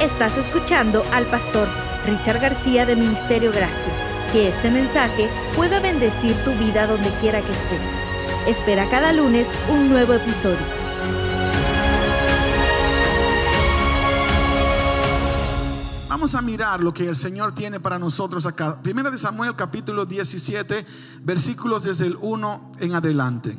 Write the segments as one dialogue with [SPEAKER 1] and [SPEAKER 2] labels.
[SPEAKER 1] Estás escuchando al pastor Richard García de Ministerio Gracia. Que este mensaje pueda bendecir tu vida donde quiera que estés. Espera cada lunes un nuevo episodio.
[SPEAKER 2] Vamos a mirar lo que el Señor tiene para nosotros acá. Primera de Samuel capítulo 17, versículos desde el 1 en adelante.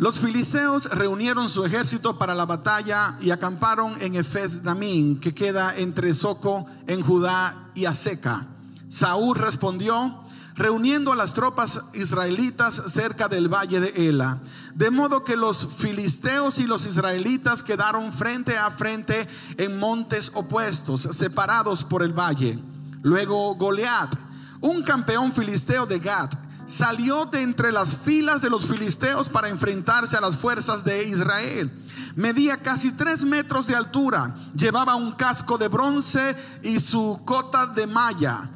[SPEAKER 2] Los filisteos reunieron su ejército para la batalla y acamparon en Efes Damín, que queda entre Soco en Judá y Aseca. Saúl respondió, reuniendo a las tropas israelitas cerca del valle de Ela. De modo que los filisteos y los israelitas quedaron frente a frente en montes opuestos, separados por el valle. Luego Goliat, un campeón filisteo de Gat, salió de entre las filas de los filisteos para enfrentarse a las fuerzas de Israel. Medía casi tres metros de altura, llevaba un casco de bronce y su cota de malla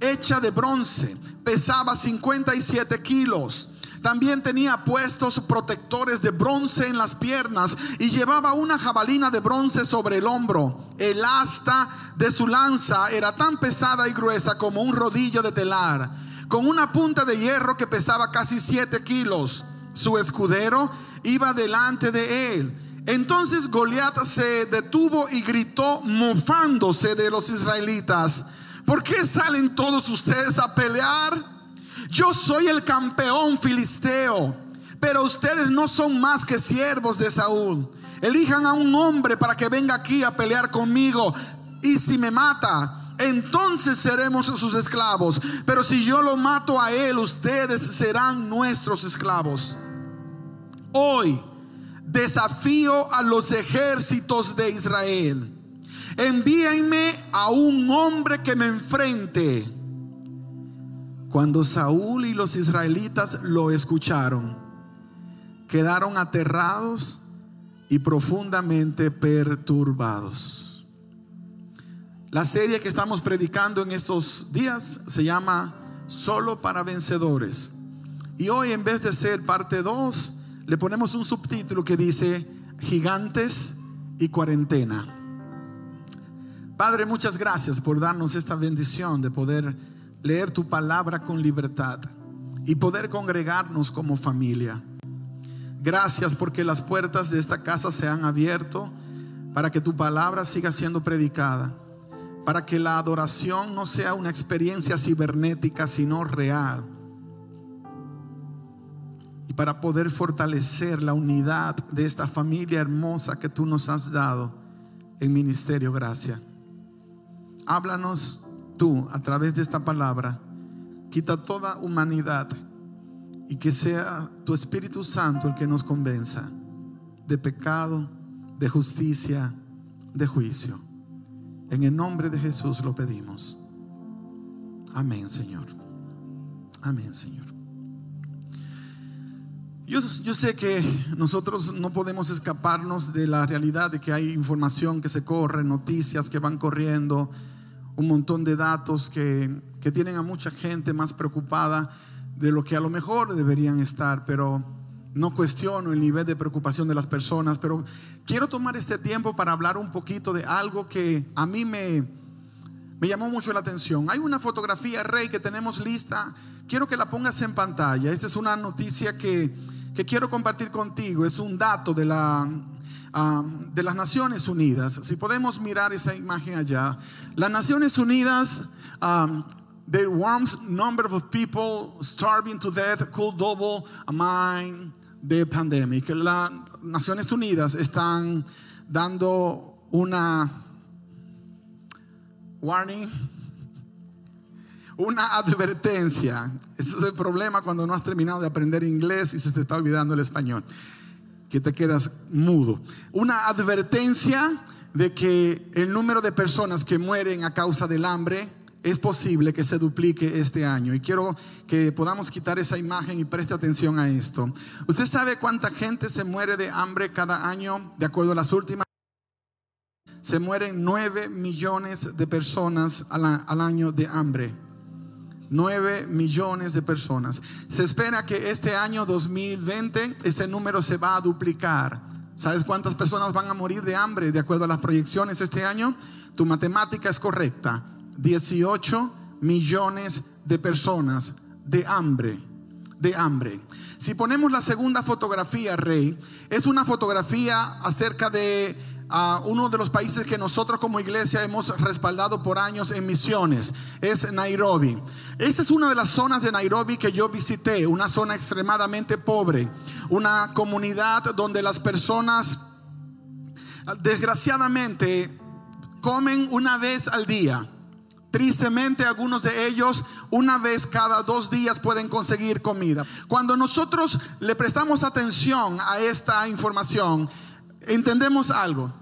[SPEAKER 2] hecha de bronce pesaba 57 kilos. También tenía puestos protectores de bronce en las piernas y llevaba una jabalina de bronce sobre el hombro. El asta de su lanza era tan pesada y gruesa como un rodillo de telar, con una punta de hierro que pesaba casi 7 kilos. Su escudero iba delante de él. Entonces Goliat se detuvo y gritó mofándose de los israelitas. ¿Por qué salen todos ustedes a pelear? Yo soy el campeón filisteo, pero ustedes no son más que siervos de Saúl. Elijan a un hombre para que venga aquí a pelear conmigo. Y si me mata, entonces seremos sus esclavos. Pero si yo lo mato a él, ustedes serán nuestros esclavos. Hoy desafío a los ejércitos de Israel envíenme a un hombre que me enfrente. Cuando Saúl y los israelitas lo escucharon, quedaron aterrados y profundamente perturbados. La serie que estamos predicando en estos días se llama Solo para vencedores. Y hoy en vez de ser parte 2, le ponemos un subtítulo que dice Gigantes y cuarentena. Padre, muchas gracias por darnos esta bendición de poder leer tu palabra con libertad y poder congregarnos como familia. Gracias porque las puertas de esta casa se han abierto para que tu palabra siga siendo predicada, para que la adoración no sea una experiencia cibernética, sino real. Y para poder fortalecer la unidad de esta familia hermosa que tú nos has dado en Ministerio Gracia. Háblanos tú a través de esta palabra. Quita toda humanidad y que sea tu Espíritu Santo el que nos convenza de pecado, de justicia, de juicio. En el nombre de Jesús lo pedimos. Amén, Señor. Amén, Señor. Yo, yo, sé que nosotros no podemos escaparnos de la realidad de que hay información que se corre, noticias que van corriendo, un montón de datos que, que tienen a mucha gente más preocupada de lo que a lo mejor deberían estar, pero no cuestiono el nivel de preocupación de las personas, pero quiero tomar este tiempo para hablar un poquito de algo que a mí me, llamó mucho la atención. Hay una fotografía, Rey, que tenemos lista. Quiero que la pongas en pantalla. Esta es una noticia que, que quiero compartir contigo. Es un dato de la Um, de las Naciones Unidas. Si podemos mirar esa imagen allá, las Naciones Unidas, um, the warm number of people starving to death could double among the pandemic. Las Naciones Unidas están dando una warning, una advertencia. Ese es el problema cuando no has terminado de aprender inglés y se te está olvidando el español que te quedas mudo. Una advertencia de que el número de personas que mueren a causa del hambre es posible que se duplique este año. Y quiero que podamos quitar esa imagen y preste atención a esto. ¿Usted sabe cuánta gente se muere de hambre cada año? De acuerdo a las últimas. Se mueren 9 millones de personas al, año de hambre. 9 millones de personas. Se espera que este año 2020 ese número se va a duplicar. ¿Sabes cuántas personas van a morir de hambre de acuerdo a las proyecciones este año? Tu matemática es correcta. 18 millones de personas de hambre, de hambre. Si ponemos la segunda fotografía, Rey, es una fotografía acerca de uh, uno de los países que nosotros como iglesia hemos respaldado por años en misiones, es Nairobi. Esa es una de las zonas de Nairobi que yo visité, una zona extremadamente pobre, una comunidad donde las personas desgraciadamente comen una vez al día. Tristemente algunos de ellos una vez cada dos días pueden conseguir comida. Cuando nosotros le prestamos atención a esta información, entendemos algo.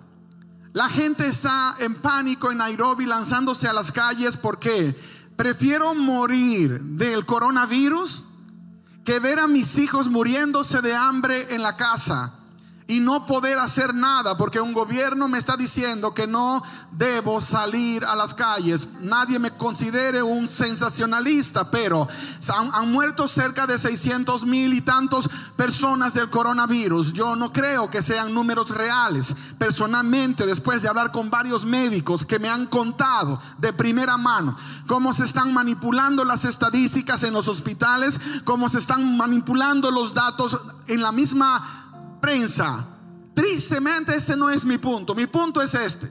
[SPEAKER 2] La gente está en pánico en Nairobi lanzándose a las calles porque prefiero morir del coronavirus que ver a mis hijos muriéndose de hambre en la casa y no poder hacer nada porque un gobierno me está diciendo que no debo salir a las calles. Nadie me considere un sensacionalista, pero han, muerto cerca de 600 mil y tantos personas del coronavirus. Yo no creo que sean números reales. Personalmente, después de hablar con varios médicos que me han contado de primera mano cómo se están manipulando las estadísticas en los hospitales, cómo se están manipulando los datos en la misma prensa. Tristemente ese no es mi punto. Mi punto es este.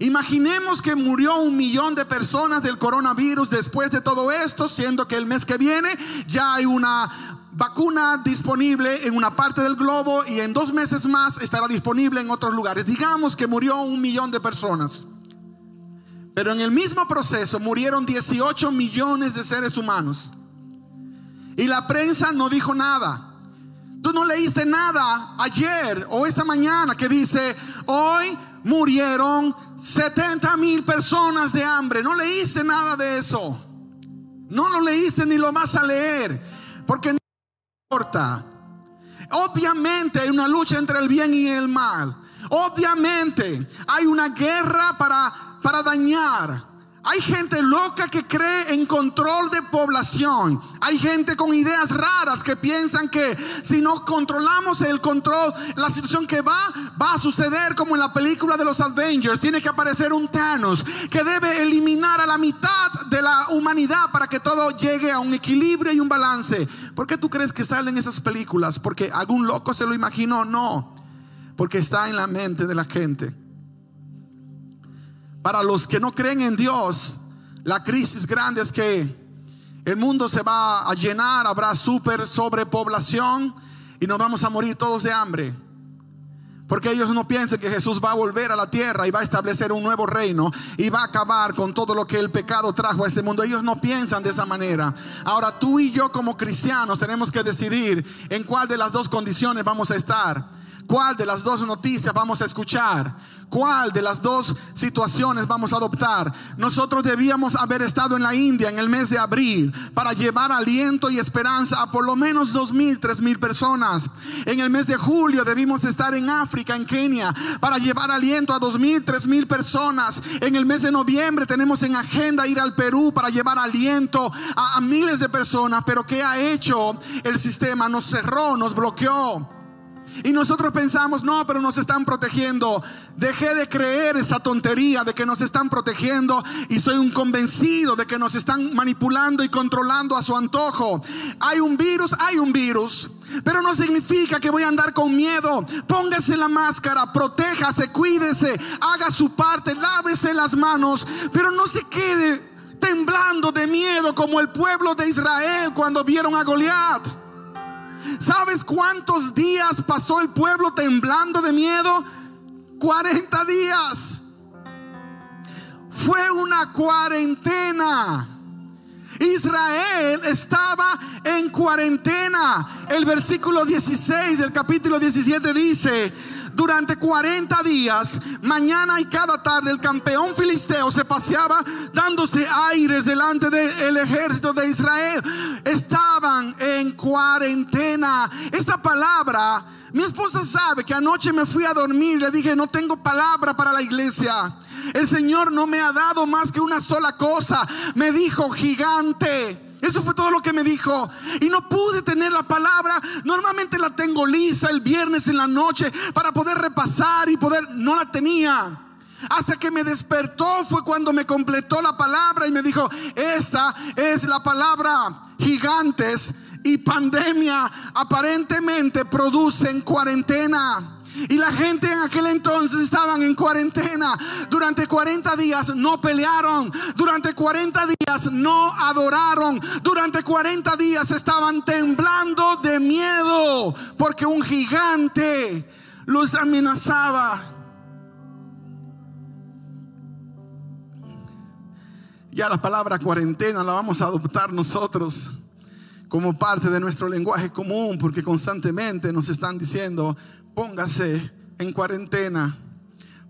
[SPEAKER 2] Imaginemos que murió un millón de personas del coronavirus después de todo esto, siendo que el mes que viene ya hay una vacuna disponible en una parte del globo y en dos meses más estará disponible en otros lugares. Digamos que murió un millón de personas. Pero en el mismo proceso murieron 18 millones de seres humanos. Y la prensa no dijo nada. Tú no leíste nada ayer o esta mañana que dice, hoy murieron 70 mil personas de hambre. No leíste nada de eso. No lo leíste ni lo vas a leer. Porque no importa. Obviamente hay una lucha entre el bien y el mal. Obviamente hay una guerra para, para dañar. Hay gente loca que cree en control de población. Hay gente con ideas raras que piensan que si no controlamos el control, la situación que va, va a suceder como en la película de los Avengers. Tiene que aparecer un Thanos que debe eliminar a la mitad de la humanidad para que todo llegue a un equilibrio y un balance. ¿Por qué tú crees que salen esas películas? ¿Porque algún loco se lo imaginó? No. Porque está en la mente de la gente. Para los que no creen en Dios, la crisis grande es que el mundo se va a llenar, habrá super sobrepoblación y nos vamos a morir todos de hambre. Porque ellos no piensan que Jesús va a volver a la tierra y va a establecer un nuevo reino y va a acabar con todo lo que el pecado trajo a este mundo. Ellos no piensan de esa manera. Ahora tú y yo como cristianos tenemos que decidir en cuál de las dos condiciones vamos a estar. ¿Cuál de las dos noticias vamos a escuchar? ¿Cuál de las dos situaciones vamos a adoptar? Nosotros debíamos haber estado en la India en el mes de abril para llevar aliento y esperanza a por lo menos dos mil, tres mil personas. En el mes de julio debimos estar en África, en Kenia, para llevar aliento a dos mil, tres mil personas. En el mes de noviembre tenemos en agenda ir al Perú para llevar aliento a, a miles de personas. Pero ¿qué ha hecho el sistema? Nos cerró, nos bloqueó. Y nosotros pensamos, no, pero nos están protegiendo. Dejé de creer esa tontería de que nos están protegiendo y soy un convencido de que nos están manipulando y controlando a su antojo. Hay un virus, hay un virus. Pero no significa que voy a andar con miedo. Póngase la máscara, protéjase, cuídese, haga su parte, lávese las manos, pero no se quede temblando de miedo como el pueblo de Israel cuando vieron a Goliat. ¿Sabes cuántos días pasó el pueblo temblando de miedo? 40 días. Fue una cuarentena. Israel estaba en cuarentena. El versículo 16 del capítulo 17 dice, durante 40 días, mañana y cada tarde, el campeón filisteo se paseaba dándose aires delante del ejército de Israel. Estaban en cuarentena. Esta palabra, mi esposa sabe que anoche me fui a dormir, le dije, no tengo palabra para la iglesia. El Señor no me ha dado más que una sola cosa. Me dijo gigante. Eso fue todo lo que me dijo. Y no pude tener la palabra. Normalmente la tengo lisa el viernes en la noche para poder repasar y poder... No la tenía. Hasta que me despertó fue cuando me completó la palabra y me dijo, esta es la palabra gigantes y pandemia aparentemente producen cuarentena. Y la gente en aquel entonces estaban en cuarentena. Durante 40 días no pelearon. Durante 40 días no adoraron. Durante 40 días estaban temblando de miedo porque un gigante los amenazaba. Ya la palabra cuarentena la vamos a adoptar nosotros como parte de nuestro lenguaje común porque constantemente nos están diciendo, póngase en cuarentena,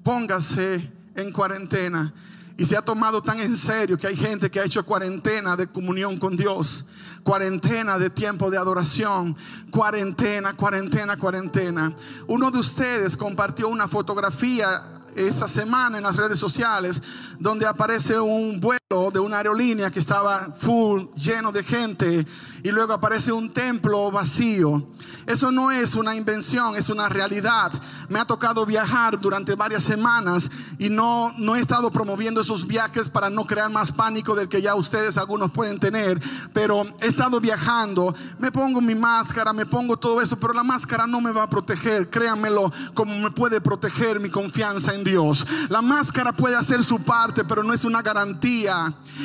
[SPEAKER 2] póngase en cuarentena. Y se ha tomado tan en serio que hay gente que ha hecho cuarentena de comunión con Dios, cuarentena de tiempo de adoración, cuarentena, cuarentena, cuarentena. Uno de ustedes compartió una fotografía esa semana en las redes sociales donde aparece un vuelo de una aerolínea que estaba full, lleno de gente y luego aparece un templo vacío. Eso no es una invención, es una realidad. Me ha tocado viajar durante varias semanas y no, no he estado promoviendo esos viajes para no crear más pánico del que ya ustedes algunos pueden tener, pero he estado viajando, me pongo mi máscara, me pongo todo eso, pero la máscara no me va a proteger, créanmelo, como me puede proteger mi confianza en Dios. La máscara puede hacer su parte, pero no es una garantía.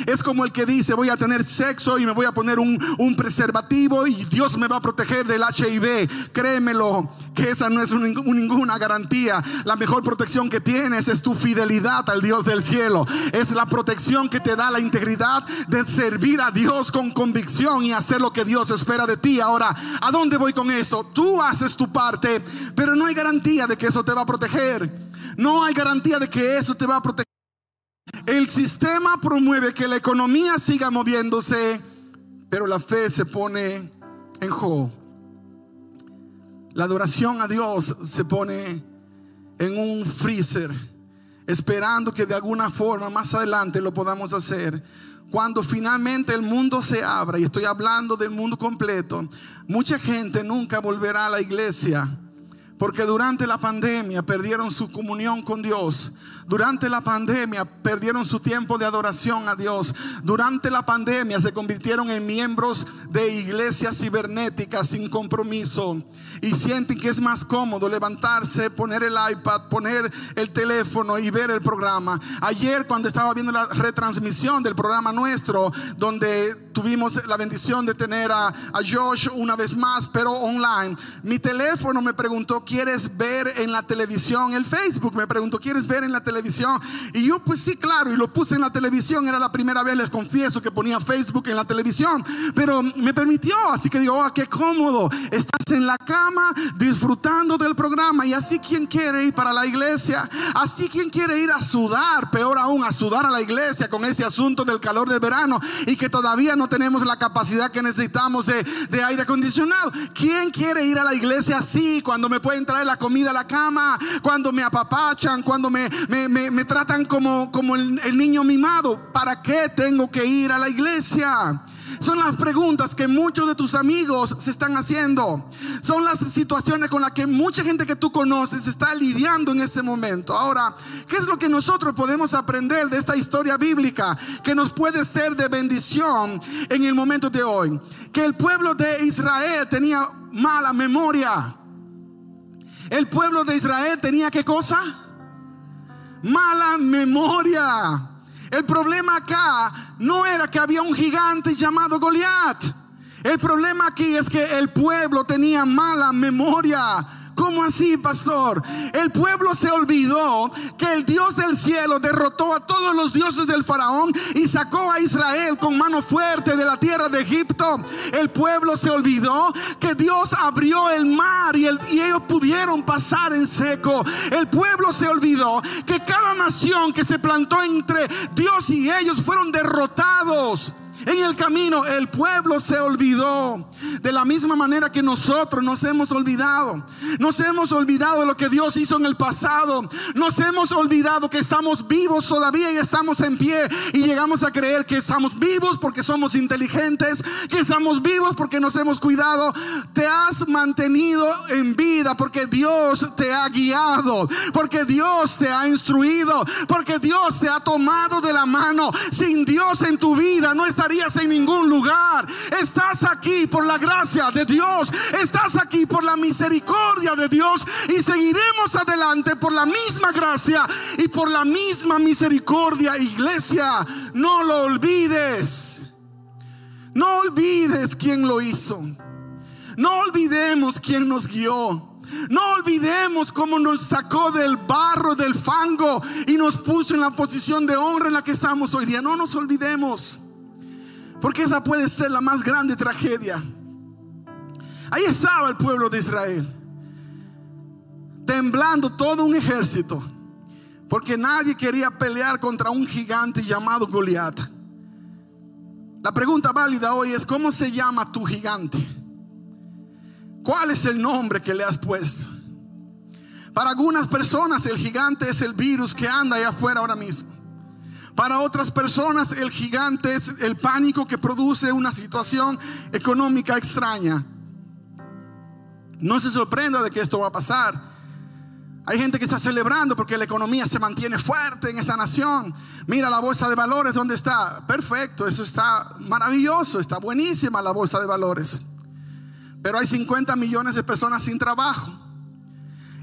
[SPEAKER 2] Es como el que dice, voy a tener sexo y me voy a poner un, un preservativo y Dios me va a proteger del HIV. Créemelo, que esa no es ninguna garantía. La mejor protección que tienes es tu fidelidad al Dios del cielo. Es la protección que te da la integridad de servir a Dios con convicción y hacer lo que Dios espera de ti. Ahora, ¿a dónde voy con eso? Tú haces tu parte, pero no hay garantía de que eso te va a proteger. No hay garantía de que eso te va a proteger. El sistema promueve que la economía siga moviéndose pero la fe se pone en juego. La adoración a Dios se pone en un freezer, esperando que de alguna forma más adelante lo podamos hacer. Cuando finalmente el mundo se abra, y estoy hablando del mundo completo, mucha gente nunca volverá a la iglesia porque durante la pandemia perdieron su comunión con Dios. Durante la pandemia perdieron su tiempo de adoración a Dios. Durante la pandemia se convirtieron en miembros de iglesias cibernéticas sin compromiso. Y sienten que es más cómodo levantarse, poner el iPad, poner el teléfono y ver el programa. Ayer cuando estaba viendo la retransmisión del programa nuestro, donde tuvimos la bendición de tener a, a Josh una vez más, pero online, mi teléfono me preguntó ¿quieres ver en la televisión? El Facebook me preguntó, ¿quieres ver en la televisión? Y yo pues sí, claro, y lo puse en la televisión. Era la primera vez, les confieso, que ponía Facebook en la televisión. Pero me permitió, así que digo, oh, qué cómodo. Estás en la cama disfrutando del programa. Y así quien quiere ir para la iglesia, así quien quiere ir a sudar, peor aún, a sudar a la iglesia con ese asunto del calor de verano y que todavía no tenemos la capacidad que necesitamos de, aire acondicionado. ¿Quién quiere ir a la iglesia así cuando me puede traer la comida a la cama, cuando me apapachan, cuando me, tratan como, como el, el niño mimado. ¿Para qué tengo que ir a la iglesia? Son las preguntas que muchos de tus amigos se están haciendo. Son las situaciones con las que mucha gente que tú conoces está lidiando en ese momento. Ahora, ¿qué es lo que nosotros podemos aprender de esta historia bíblica que nos puede ser de bendición en el momento de hoy? Que el pueblo de Israel tenía mala memoria. El pueblo de Israel tenía qué cosa? Mala memoria. El problema acá no era que había un gigante llamado Goliat. El problema aquí es que el pueblo tenía mala memoria. ¿Cómo así, pastor? El pueblo se olvidó que el Dios del cielo derrotó a todos los dioses del faraón y sacó a Israel con mano fuerte de la tierra de Egipto. El pueblo se olvidó que Dios abrió el mar y, y ellos pudieron pasar en seco. El pueblo se olvidó que cada nación que se plantó entre Dios y ellos fueron derrotados. En el camino el pueblo se olvidó. De la misma manera que nosotros nos hemos olvidado. Nos hemos olvidado de lo que Dios hizo en el pasado. Nos hemos olvidado que estamos vivos todavía y estamos en pie. Y llegamos a creer que estamos vivos porque somos inteligentes. Que estamos vivos porque nos hemos cuidado. Te has mantenido en vida porque Dios te ha guiado. Porque Dios te ha instruido. Porque Dios te ha tomado de la mano. Sin Dios en tu vida no en ningún lugar. Estás aquí por la gracia de Dios. Estás aquí por la misericordia de Dios. Y seguiremos adelante por la misma gracia y por la misma misericordia. Iglesia, no lo olvides. No olvides quién lo hizo. No olvidemos quién nos guió. No olvidemos cómo nos sacó del barro, del fango y nos puso en la posición de honra en la que estamos hoy día. No nos olvidemos. Porque esa puede ser la más grande tragedia. Ahí estaba el pueblo de Israel. Temblando todo un ejército. Porque nadie quería pelear contra un gigante llamado Goliat. La pregunta válida hoy es, ¿cómo se llama tu gigante? ¿Cuál es el nombre que le has puesto? Para algunas personas el gigante es el virus que anda allá afuera ahora mismo. Para otras personas el gigante es el pánico que produce una situación económica extraña. No se sorprenda de que esto va a pasar. Hay gente que está celebrando porque la economía se mantiene fuerte en esta nación. Mira la bolsa de valores donde está. Perfecto, eso está maravilloso, está buenísima la bolsa de valores. Pero hay 50 millones de personas sin trabajo.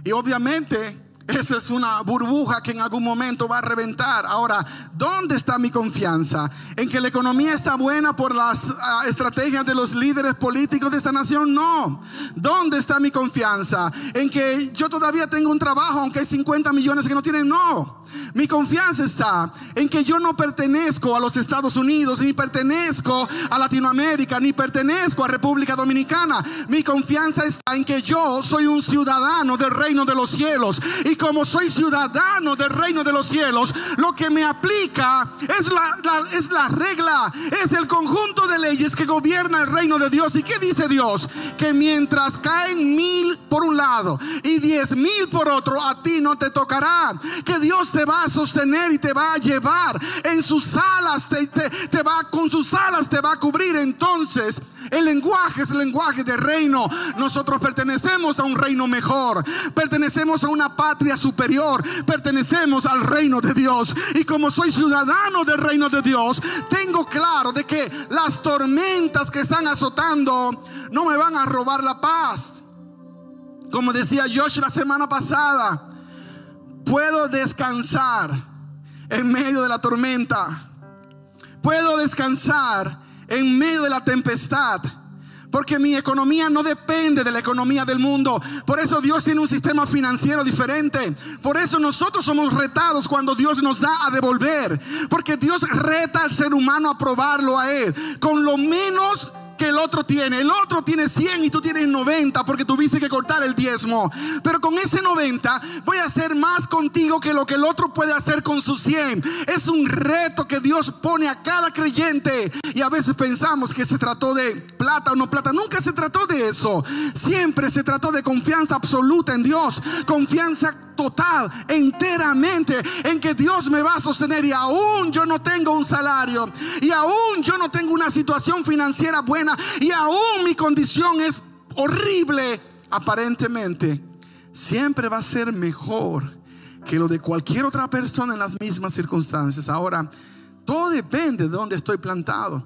[SPEAKER 2] Y obviamente esa es una burbuja que en algún momento va a reventar. Ahora, ¿dónde está mi confianza? ¿En que la economía está buena por las uh, estrategias de los líderes políticos de esta nación? No. ¿Dónde está mi confianza? ¿En que yo todavía tengo un trabajo aunque hay 50 millones que no tienen? No. Mi confianza está en que yo no pertenezco a los Estados Unidos, ni pertenezco a Latinoamérica, ni pertenezco a República Dominicana. Mi confianza está en que yo soy un ciudadano del reino de los cielos. Y como soy ciudadano del reino de los cielos, lo que me aplica es la, es la regla, es el conjunto de leyes que gobierna el reino de Dios. ¿Y qué dice Dios? Que mientras caen mil por un lado y diez mil por otro, a ti no te tocará. Que Dios te va a sostener y te va a llevar en sus alas, te, te, va con sus alas, te va a cubrir. Entonces, el lenguaje es el lenguaje de reino. Nosotros pertenecemos a un reino mejor, pertenecemos a una patria superior, pertenecemos al reino de Dios. Y como soy ciudadano del reino de Dios, tengo claro de que las tormentas que están azotando no me van a robar la paz. Como decía Josh la semana pasada, Puedo descansar en medio de la tormenta. Puedo descansar en medio de la tempestad. Porque mi economía no depende de la economía del mundo. Por eso Dios tiene un sistema financiero diferente. Por eso nosotros somos retados cuando Dios nos da a devolver. Porque Dios reta al ser humano a probarlo a Él. Con lo menos el otro tiene. El otro tiene 100 y tú tienes 90 porque tuviste que cortar el diezmo. Pero con ese 90 voy a hacer más contigo que lo que el otro puede hacer con sus 100. Es un reto que Dios pone a cada creyente. Y a veces pensamos que se trató de plata o no plata. Nunca se trató de eso. Siempre se trató de confianza absoluta en Dios. Confianza total, enteramente en que Dios me va a sostener y aún yo no tengo un salario y aún yo no tengo una situación financiera buena y aún mi condición es horrible, aparentemente, siempre va a ser mejor que lo de cualquier otra persona en las mismas circunstancias. Ahora, todo depende de dónde estoy plantado.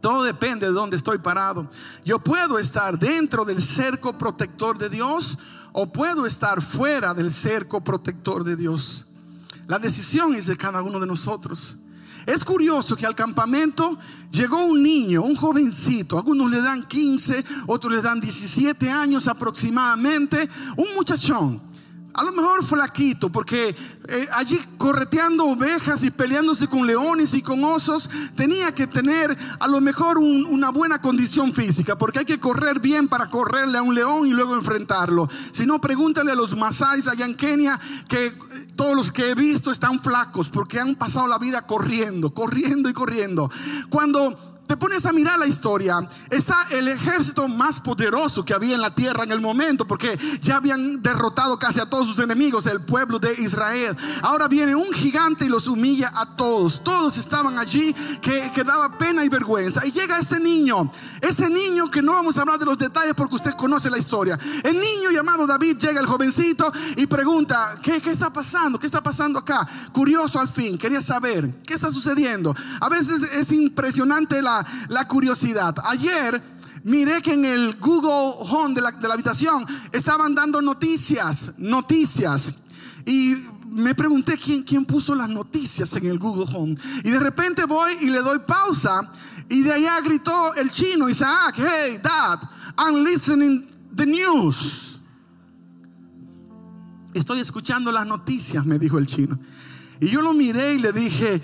[SPEAKER 2] Todo depende de dónde estoy parado. Yo puedo estar dentro del cerco protector de Dios o puedo estar fuera del cerco protector de Dios. La decisión es de cada uno de nosotros. Es curioso que al campamento llegó un niño, un jovencito, algunos le dan 15, otros le dan 17 años aproximadamente, un muchachón. A lo mejor flaquito, porque eh, allí correteando ovejas y peleándose con leones y con osos, tenía que tener a lo mejor una buena condición física, porque hay que correr bien para correrle a un león y luego enfrentarlo. Si no, pregúntale a los masáis allá en Kenia, que eh, todos los que he visto están flacos, porque han pasado la vida corriendo, corriendo y corriendo. Cuando te pones a mirar la historia, está el ejército más poderoso que había en la tierra en el momento, porque ya habían derrotado casi a todos sus enemigos, el pueblo de Israel. Ahora viene un gigante y los humilla a todos. Todos estaban allí que, que daba pena y vergüenza. Y llega este niño, ese niño que no vamos a hablar de los detalles porque usted conoce la historia. El niño llamado David llega, el jovencito, y pregunta, ¿qué, qué está pasando? ¿Qué está pasando acá? Curioso al fin, quería saber, ¿qué está sucediendo? A veces es impresionante la la, curiosidad. Ayer miré que en el Google Home de la, de la habitación estaban dando noticias, noticias. Y me pregunté quién, quién puso las noticias en el Google Home. Y de repente voy y le doy pausa. Y de allá gritó el chino, Isaac, hey, dad, I'm listening the news. Estoy escuchando las noticias, me dijo el chino. Y yo lo miré y le dije,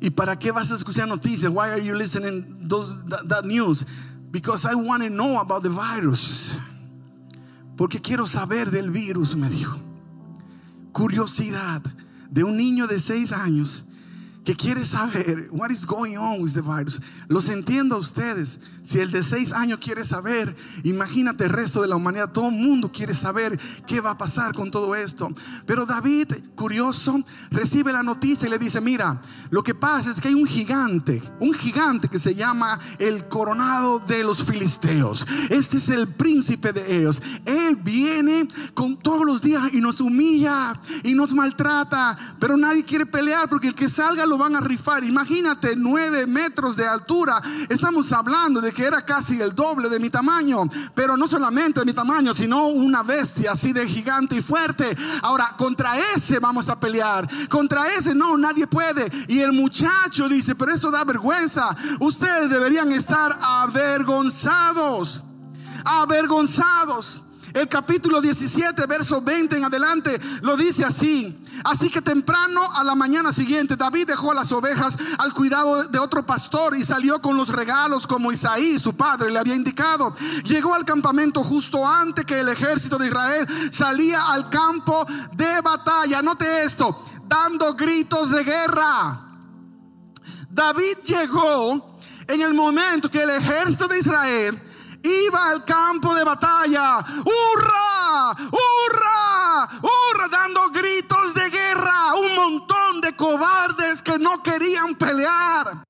[SPEAKER 2] ¿Y para qué vas a escuchar noticias? Why are you listening those, that, news? Because I want to know about the virus. Porque quiero saber del virus, me dijo. Curiosidad de un niño de seis años que quiere saber what is going on with the virus. Los entiendo a ustedes. Si el de seis años quiere saber, imagínate el resto de la humanidad. Todo el mundo quiere saber qué va a pasar con todo esto. Pero David, curioso, recibe la noticia y le dice, mira, lo que pasa es que hay un gigante, un gigante que se llama el coronado de los filisteos. Este es el príncipe de ellos. Él viene con todos los días y nos humilla y nos maltrata. Pero nadie quiere pelear porque el que salga lo van a rifar. Imagínate, nueve metros de altura. Estamos hablando de que era casi el doble de mi tamaño. Pero no solamente de mi tamaño, sino una bestia así de gigante y fuerte. Ahora, contra ese vamos a pelear. Contra ese no, nadie puede. Y el muchacho dice, pero esto da vergüenza. Ustedes deberían estar avergonzados. Avergonzados. El capítulo 17, verso 20 en adelante, lo dice así. Así que temprano a la mañana siguiente, David dejó las ovejas al cuidado de otro pastor y salió con los regalos como Isaí, su padre, le había indicado. Llegó al campamento justo antes que el ejército de Israel salía al campo de batalla. Note esto, dando gritos de guerra. David llegó en el momento que el ejército de Israel iba al campo de batalla. ¡Hurra! ¡Hurra! ¡Hurra! Dando gritos de guerra. Un montón de cobardes que no querían pelear.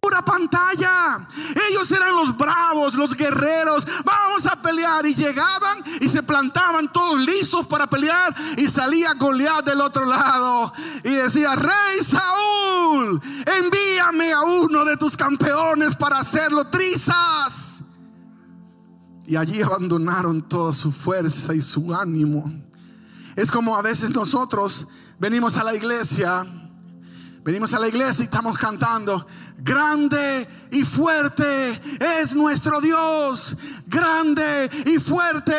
[SPEAKER 2] Pura pantalla. Ellos eran los bravos, los guerreros. Vamos a pelear. Y llegaban y se plantaban todos listos para pelear. Y salía Goliat del otro lado. Y decía, Rey Saúl, envíame a uno de tus campeones para hacerlo trizas. Y allí abandonaron toda su fuerza y su ánimo. Es como a veces nosotros venimos a la iglesia, venimos a la iglesia y estamos cantando, grande y fuerte es nuestro Dios. Grande y fuerte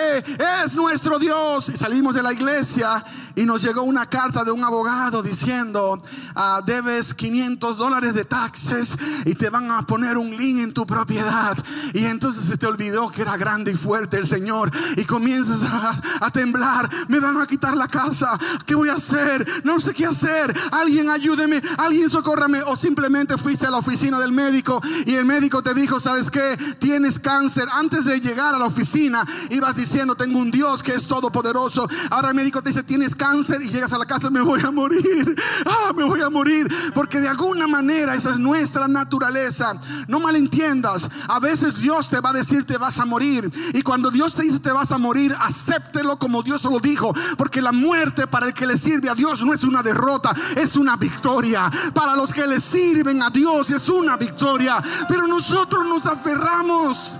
[SPEAKER 2] es nuestro Dios. Y salimos de la iglesia y nos llegó una carta de un abogado diciendo, ah, debes 500 dólares de taxes y te van a poner un link en tu propiedad. Y entonces se te olvidó que era grande y fuerte el Señor y comienzas a, a temblar. Me van a quitar la casa. ¿Qué voy a hacer? No sé qué hacer. Alguien ayúdeme, alguien socórrame. O simplemente fuiste a la oficina del médico y el médico te dijo, ¿sabes qué? Tienes cáncer. Antes de llegar a la oficina, ibas diciendo, tengo un Dios que es todopoderoso. Ahora el médico te dice, tienes cáncer y llegas a la casa, me voy a morir. Ah, me voy a morir. Porque de alguna manera esa es nuestra naturaleza. No malentiendas. A veces Dios te va a decir, te vas a morir. Y cuando Dios te dice, te vas a morir, acéptelo como Dios lo dijo. Porque la muerte para el que le sirve a Dios no es una derrota, es una victoria. Para los que le sirven a Dios es una victoria. Pero nosotros nos aferramos.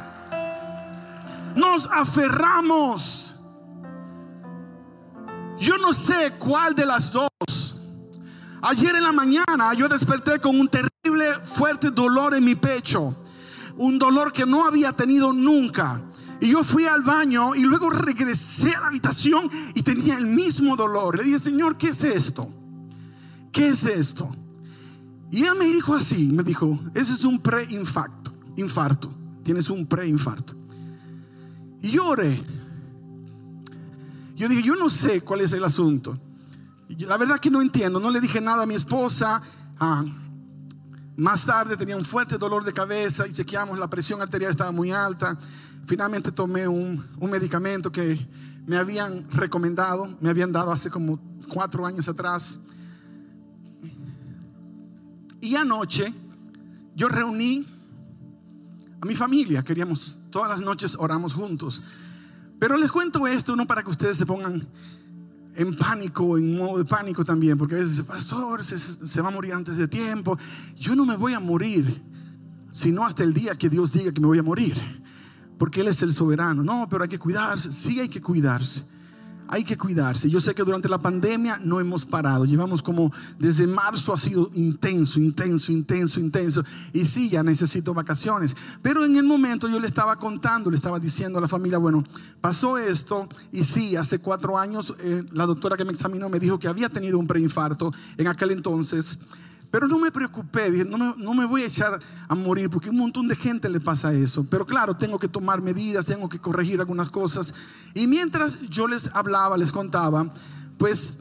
[SPEAKER 2] Nos aferramos. Yo no sé cuál de las dos. Ayer en la mañana yo desperté con un terrible, fuerte dolor en mi pecho. Un dolor que no había tenido nunca. Y yo fui al baño y luego regresé a la habitación y tenía el mismo dolor. Le dije, Señor, ¿qué es esto? ¿Qué es esto? Y él me dijo así, me dijo, ese es un preinfarto, infarto, tienes un preinfarto. Y lloré. Yo dije, yo no sé cuál es el asunto. La verdad que no entiendo, no le dije nada a mi esposa. Ah, más tarde tenía un fuerte dolor de cabeza y chequeamos, la presión arterial estaba muy alta. Finalmente tomé un, un medicamento que me habían recomendado, me habían dado hace como cuatro años atrás. Y anoche yo reuní a mi familia, queríamos, todas las noches oramos juntos. Pero les cuento esto no para que ustedes se pongan en pánico, en modo de pánico también, porque a veces, pastor, se, se va a morir antes de tiempo. Yo no me voy a morir, sino hasta el día que Dios diga que me voy a morir, porque Él es el soberano. No, pero hay que cuidarse, sí hay que cuidarse hay que cuidarse. Yo sé que durante la pandemia no hemos parado. Llevamos como desde marzo ha sido intenso, intenso, intenso, intenso. Y sí, ya necesito vacaciones. Pero en el momento yo le estaba contando, le estaba diciendo a la familia, bueno, pasó esto. Y sí, hace cuatro años eh, la doctora que me examinó me dijo que había tenido un preinfarto en aquel entonces. Pero no me preocupé, dije, no me, no me, voy a echar a morir porque un montón de gente le pasa eso. Pero claro, tengo que tomar medidas, tengo que corregir algunas cosas. Y mientras yo les hablaba, les contaba, pues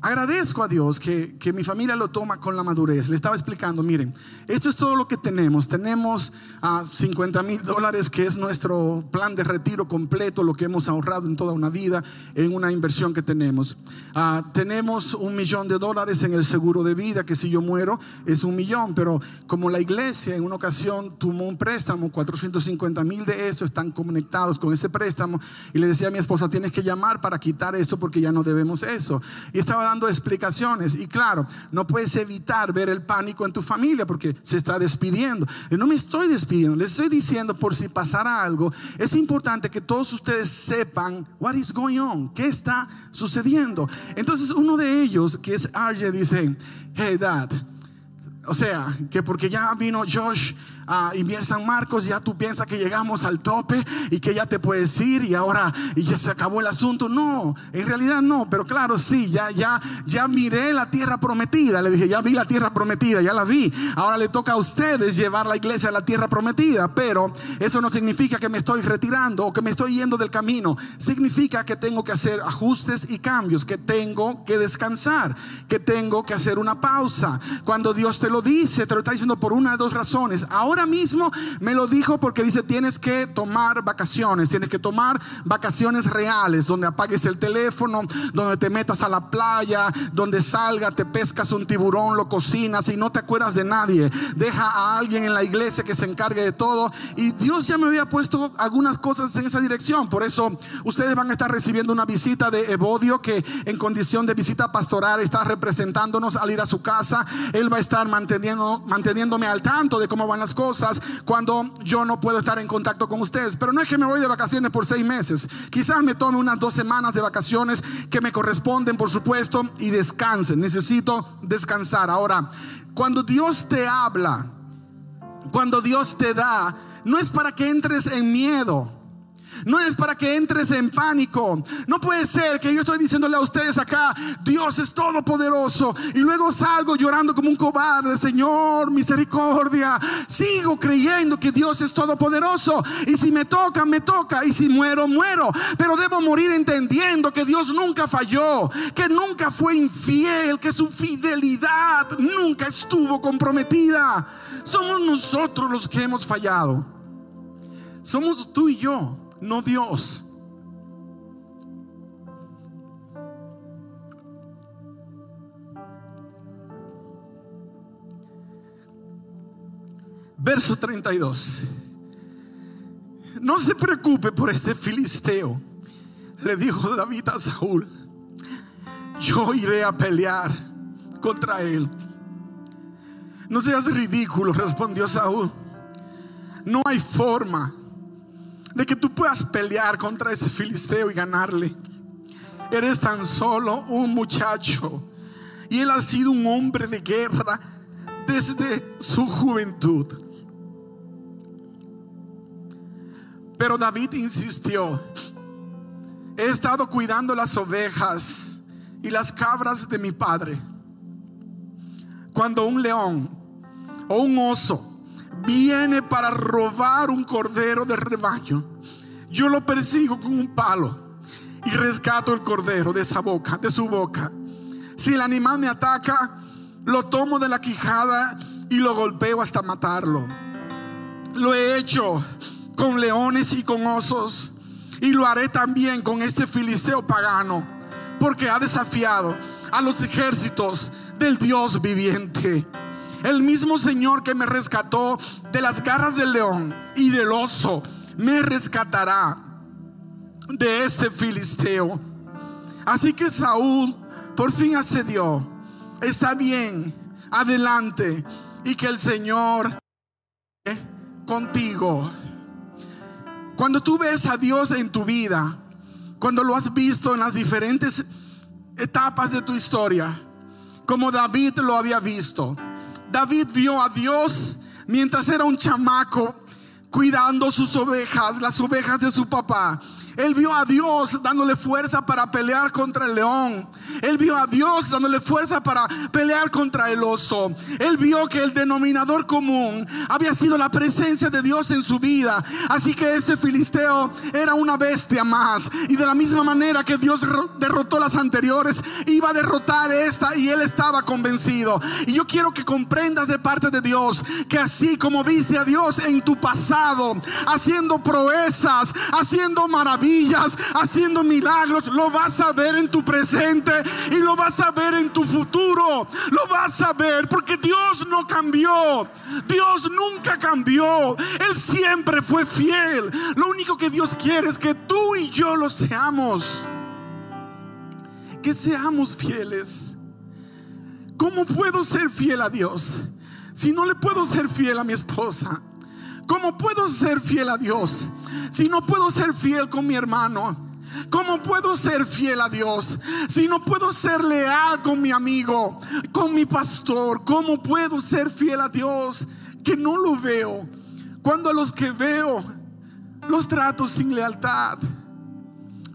[SPEAKER 2] Agradezco a Dios que, mi familia lo toma con la madurez. Le estaba explicando, miren, esto es todo lo que tenemos. Tenemos a 50 mil dólares, que es nuestro plan de retiro completo, lo que hemos ahorrado en toda una vida, en una inversión que tenemos. Ah, tenemos un millón de dólares en el seguro de vida, que si yo muero es un millón, pero como la iglesia en una ocasión tomó un préstamo, 450 mil de eso están conectados con ese préstamo, y le decía a mi esposa, tienes que llamar para quitar eso porque ya no debemos eso. Y estaba dando explicaciones. Y claro, no puedes evitar ver el pánico en tu familia porque se está despidiendo. Y no me estoy despidiendo, les estoy diciendo por si pasara algo. Es importante que todos ustedes sepan what is going on, qué está sucediendo. Entonces uno de ellos, que es RJ, dice, hey dad, o sea, que porque ya vino Josh a Invier San Marcos, ya tú piensas que llegamos al tope y que ya te puedes ir y ahora y ya se acabó el asunto. No, en realidad no, pero claro, sí, ya, ya, ya miré la tierra prometida. Le dije, ya vi la tierra prometida, ya la vi. Ahora le toca a ustedes llevar la iglesia a la tierra prometida, pero eso no significa que me estoy retirando o que me estoy yendo del camino. Significa que tengo que hacer ajustes y cambios, que tengo que descansar, que tengo que hacer una pausa. Cuando Dios te lo dice, te lo está diciendo por una de dos razones. Ahora mismo me lo dijo porque dice, tienes que tomar vacaciones, tienes que tomar vacaciones reales, donde apagues el teléfono, donde te metas a la playa, donde salga, te pescas un tiburón, lo cocinas y no te acuerdas de nadie. Deja a alguien en la iglesia que se encargue de todo. Y Dios ya me había puesto algunas cosas en esa dirección. Por eso ustedes van a estar recibiendo una visita de Evodio que en condición de visita pastoral está representándonos al ir a su casa. Él va a estar manteniendo, manteniéndome al tanto de cómo van las cosas cuando yo no puedo estar en contacto con ustedes. Pero no es que me voy de vacaciones por seis meses. Quizás me tome unas dos semanas de vacaciones que me corresponden, por supuesto, y descansen. Necesito descansar. Ahora, cuando Dios te habla, cuando Dios te da, no es para que entres en miedo. No es para que entres en pánico. No puede ser que yo estoy diciéndole a ustedes acá, Dios es todopoderoso. Y luego salgo llorando como un cobarde, Señor, misericordia. Sigo creyendo que Dios es todopoderoso. Y si me toca, me toca. Y si muero, muero. Pero debo morir entendiendo que Dios nunca falló, que nunca fue infiel, que su fidelidad nunca estuvo comprometida. Somos nosotros los que hemos fallado. Somos tú y yo no Dios. Verso 32. No se preocupe por este filisteo, le dijo David a Saúl. Yo iré a pelear contra él. No seas ridículo, respondió Saúl. No hay forma de que tú puedas pelear contra ese filisteo y ganarle. Eres tan solo un muchacho y él ha sido un hombre de guerra desde su juventud. Pero David insistió, he estado cuidando las ovejas y las cabras de mi padre. Cuando un león o un oso viene para robar un cordero de rebaño, yo lo persigo con un palo y rescato el cordero de esa boca, de su boca. Si el animal me ataca, lo tomo de la quijada y lo golpeo hasta matarlo. Lo he hecho con leones y con osos y lo haré también con este filisteo pagano, porque ha desafiado a los ejércitos del Dios viviente. El mismo Señor que me rescató de las garras del león y del oso, me rescatará de este filisteo. Así que Saúl por fin accedió. Está bien, adelante. Y que el Señor contigo. Cuando tú ves a Dios en tu vida, cuando lo has visto en las diferentes etapas de tu historia, como David lo había visto. David vio a Dios mientras era un chamaco cuidando sus ovejas, las ovejas de su papá. Él vio a Dios dándole fuerza para pelear contra el león. Él vio a Dios dándole fuerza para pelear contra el oso. Él vio que el denominador común había sido la presencia de Dios en su vida. Así que ese filisteo era una bestia más. Y de la misma manera que Dios derrotó las anteriores, iba a derrotar esta y él estaba convencido. Y yo quiero que comprendas de parte de Dios que así como viste a Dios en tu pasado, haciendo proezas, haciendo maravillas, haciendo milagros, lo vas a ver en tu presente y lo vas a ver en tu futuro. Lo vas a ver porque Dios no cambió. Dios nunca cambió. Él siempre fue fiel. Lo único que Dios quiere es que tú y yo lo seamos. Que seamos fieles. ¿Cómo puedo ser fiel a Dios si no le puedo ser fiel a mi esposa? ¿Cómo puedo ser fiel a Dios si no puedo ser fiel con mi hermano? ¿Cómo puedo ser fiel a Dios si no puedo ser leal con mi amigo, con mi pastor? ¿Cómo puedo ser fiel a Dios que no lo veo? Cuando a los que veo los trato sin lealtad,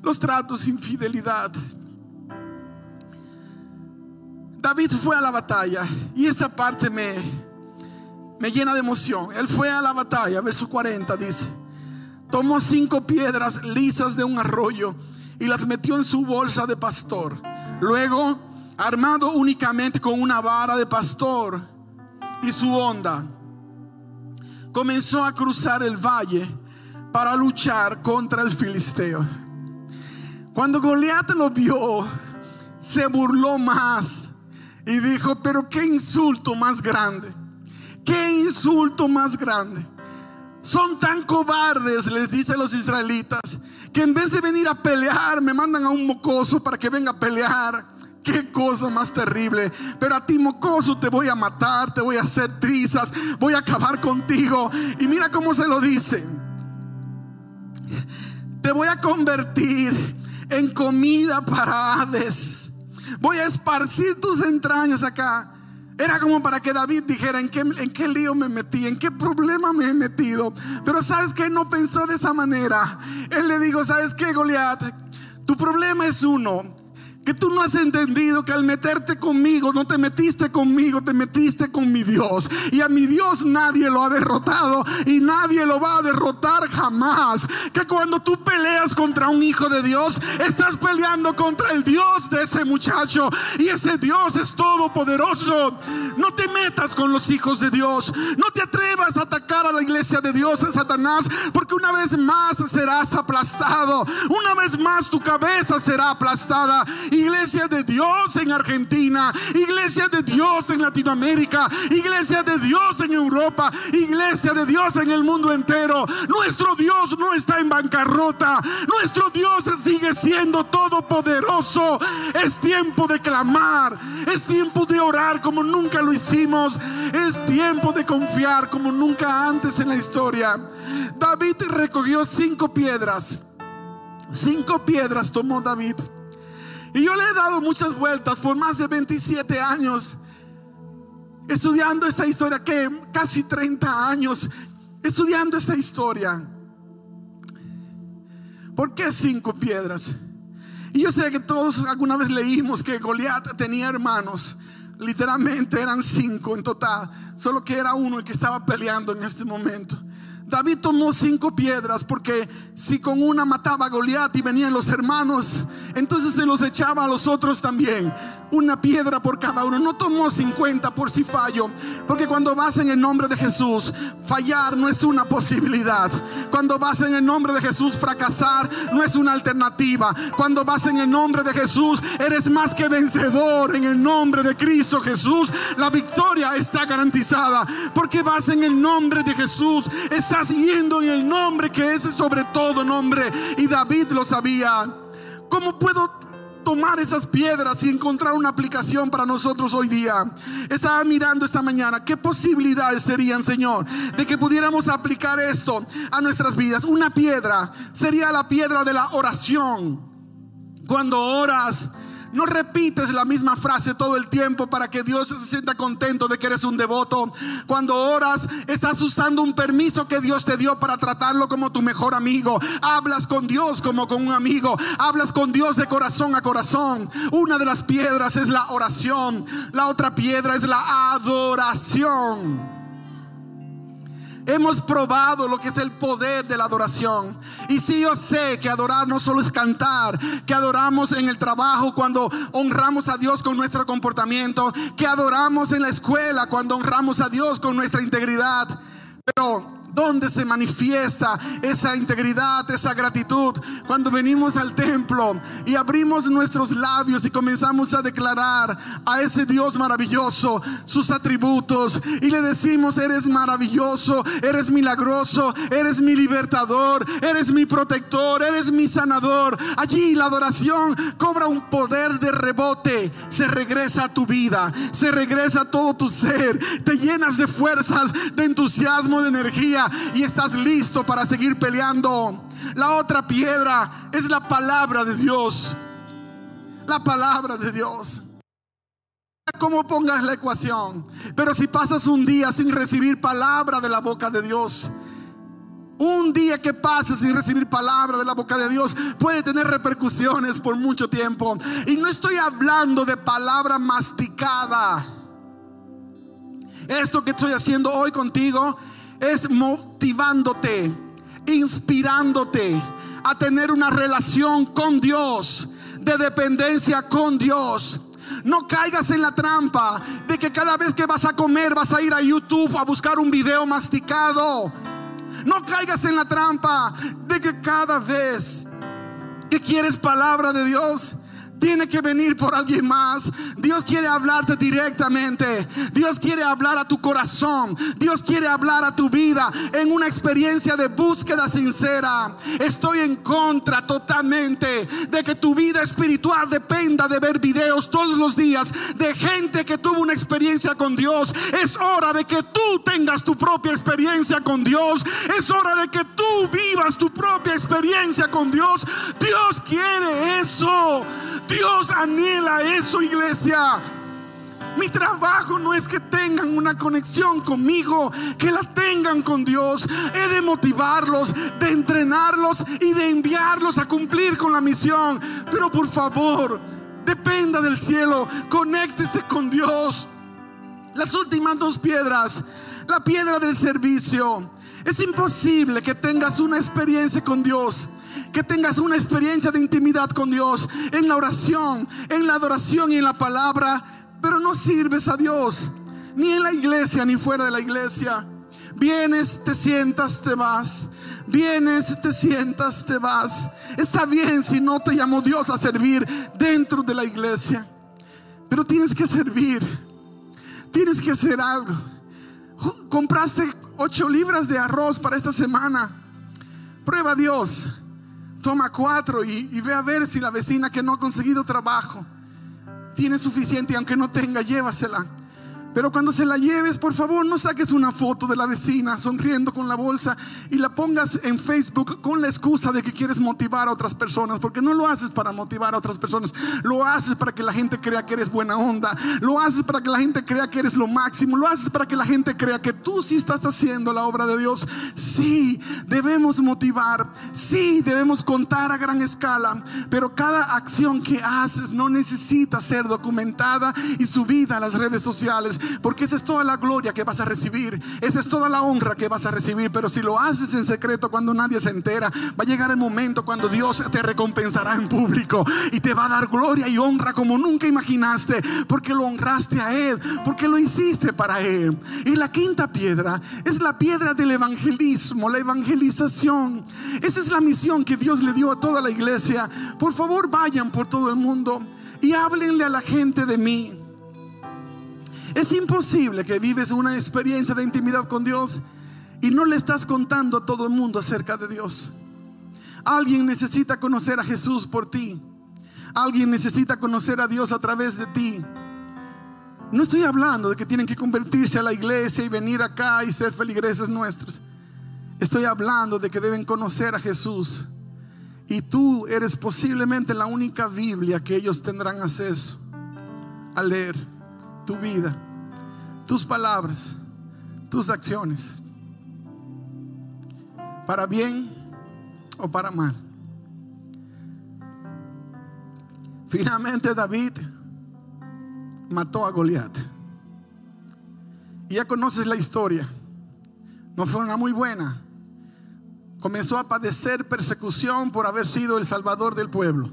[SPEAKER 2] los trato sin fidelidad. David fue a la batalla y esta parte me, me llena de emoción. Él fue a la batalla, verso 40 dice, tomó cinco piedras lisas de un arroyo y las metió en su bolsa de pastor. Luego, armado únicamente con una vara de pastor y su onda, comenzó a cruzar el valle para luchar contra el filisteo. Cuando Goliat lo vio, se burló más y dijo, pero qué insulto más grande. Qué insulto más grande. Son tan cobardes, les dice a los israelitas, que en vez de venir a pelear, me mandan a un mocoso para que venga a pelear. Qué cosa más terrible. Pero a ti, mocoso, te voy a matar, te voy a hacer trizas, voy a acabar contigo. Y mira cómo se lo dice. Te voy a convertir en comida para aves. Voy a esparcir tus entrañas acá. Era como para que David dijera, ¿en qué, ¿en qué lío me metí? ¿En qué problema me he metido? Pero sabes que no pensó de esa manera. Él le dijo, ¿sabes qué, Goliat? Tu problema es uno que tú no has entendido que al meterte conmigo, no te metiste conmigo, te metiste con mi Dios. Y a mi Dios nadie lo ha derrotado y nadie lo va a derrotar jamás. Que cuando tú peleas contra un hijo de Dios, estás peleando contra el Dios de ese muchacho. Y ese Dios es todopoderoso. No te metas con los hijos de Dios. No te atrevas a atacar a la iglesia de Dios, a Satanás, porque una vez más serás aplastado. Una vez más tu cabeza será aplastada iglesia de Dios en Argentina, iglesia de Dios en Latinoamérica, iglesia de Dios en Europa, iglesia de Dios en el mundo entero. Nuestro Dios no está en bancarrota, nuestro Dios sigue siendo todopoderoso. Es tiempo de clamar, es tiempo de orar como nunca lo hicimos, es tiempo de confiar como nunca antes en la historia. David recogió cinco piedras. Cinco piedras tomó David. Y yo le he dado muchas vueltas por más de 27 años estudiando esta historia, que casi 30 años estudiando esta historia. ¿Por qué cinco piedras? Y yo sé que todos alguna vez leímos que Goliat tenía hermanos. Literalmente eran cinco en total. Solo que era uno el que estaba peleando en este momento. David tomó cinco piedras porque si con una mataba a Goliat y venían los hermanos, entonces se los echaba a los otros también. Una piedra por cada uno. No tomó 50 por si fallo. Porque cuando vas en el nombre de Jesús, fallar no es una posibilidad. Cuando vas en el nombre de Jesús, fracasar no es una alternativa. Cuando vas en el nombre de Jesús, eres más que vencedor. En el nombre de Cristo Jesús, la victoria está garantizada. Porque vas en el nombre de Jesús. Estás yendo en el nombre que es sobre todo nombre. Y David lo sabía. ¿Cómo puedo tomar esas piedras y encontrar una aplicación para nosotros hoy día. Estaba mirando esta mañana qué posibilidades serían, Señor, de que pudiéramos aplicar esto a nuestras vidas. Una piedra sería la piedra de la oración. Cuando oras, no repites la misma frase todo el tiempo para que Dios se sienta contento de que eres un devoto. Cuando oras, estás usando un permiso que Dios te dio para tratarlo como tu mejor amigo. Hablas con Dios como con un amigo. Hablas con Dios de corazón a corazón. Una de las piedras es la oración. La otra piedra es la adoración. Hemos probado lo que es el poder de la adoración. Y si yo sé que adorar no solo es cantar, que adoramos en el trabajo cuando honramos a Dios con nuestro comportamiento, que adoramos en la escuela cuando honramos a Dios con nuestra integridad. Pero ¿Dónde se manifiesta esa integridad, esa gratitud? Cuando venimos al templo y abrimos nuestros labios y comenzamos a declarar a ese Dios maravilloso sus atributos y le decimos, eres maravilloso, eres milagroso, eres mi libertador, eres mi protector, eres mi sanador. Allí la adoración cobra un poder de rebote, se regresa a tu vida, se regresa a todo tu ser, te llenas de fuerzas, de entusiasmo, de energía y estás listo para seguir peleando. La otra piedra es la palabra de Dios. La palabra de Dios. Como pongas la ecuación. Pero si pasas un día sin recibir palabra de la boca de Dios, un día que pase sin recibir palabra de la boca de Dios puede tener repercusiones por mucho tiempo. Y no estoy hablando de palabra masticada. Esto que estoy haciendo hoy contigo es motivándote, inspirándote a tener una relación con Dios, de dependencia con Dios. No caigas en la trampa de que cada vez que vas a comer vas a ir a YouTube a buscar un video masticado. No caigas en la trampa de que cada vez que quieres palabra de Dios, tiene que venir por alguien más. Dios quiere hablarte directamente. Dios quiere hablar a tu corazón. Dios quiere hablar a tu vida en una experiencia de búsqueda sincera. Estoy en contra totalmente de que tu vida espiritual dependa de ver videos todos los días de gente que tuvo una experiencia con Dios. Es hora de que tú tengas tu propia experiencia con Dios. Es hora de que tú vivas tu propia experiencia con Dios. Dios quiere eso. Dios anhela eso, iglesia. Mi trabajo no es que tengan una conexión conmigo, que la tengan con Dios. He de motivarlos, de entrenarlos y de enviarlos a cumplir con la misión. Pero por favor, dependa del cielo, conéctese con Dios. Las últimas dos piedras, la piedra del servicio. Es imposible que tengas una experiencia con Dios que tengas una experiencia de intimidad con Dios en la oración, en la adoración y en la palabra, pero no sirves a Dios ni en la iglesia ni fuera de la iglesia. Vienes, te sientas, te vas. Vienes, te sientas, te vas. Está bien si no te llamó Dios a servir dentro de la iglesia, pero tienes que servir. Tienes que hacer algo. Compraste ocho libras de arroz para esta semana. Prueba a Dios toma cuatro y, ve a ver si la vecina que no ha conseguido trabajo tiene suficiente, aunque no tenga, llévasela. Pero cuando se la lleves, por favor, no saques una foto de la vecina sonriendo con la bolsa y la pongas en Facebook con la excusa de que quieres motivar a otras personas, porque no lo haces para motivar a otras personas, lo haces para que la gente crea que eres buena onda, lo haces para que la gente crea que eres lo máximo, lo haces para que la gente crea que tú sí estás haciendo la obra de Dios. Sí, debemos motivar, sí, debemos contar a gran escala, pero cada acción que haces no necesita ser documentada y subida a las redes sociales porque esa es toda la gloria que vas a recibir, esa es toda la honra que vas a recibir, pero si lo haces en secreto cuando nadie se entera, va a llegar el momento cuando Dios te recompensará en público y te va a dar gloria y honra como nunca imaginaste, porque lo honraste a Él, porque lo hiciste para Él. Y la quinta piedra es la piedra del evangelismo, la evangelización. Esa es la misión que Dios le dio a toda la iglesia. Por favor, vayan por todo el mundo y háblenle a la gente de mí. Es imposible que vives una experiencia de intimidad con Dios y no le estás contando a todo el mundo acerca de Dios. Alguien necesita conocer a Jesús por ti. Alguien necesita conocer a Dios a través de ti. No estoy hablando de que tienen que convertirse a la iglesia y venir acá y ser feligreses nuestros. Estoy hablando de que deben conocer a Jesús. Y tú eres posiblemente la única Biblia que ellos tendrán acceso a leer tu vida, tus palabras, tus acciones, para bien o para mal. Finalmente David mató a Goliat. Y ya conoces la historia. No fue una muy buena. Comenzó a padecer persecución por haber sido el salvador del pueblo.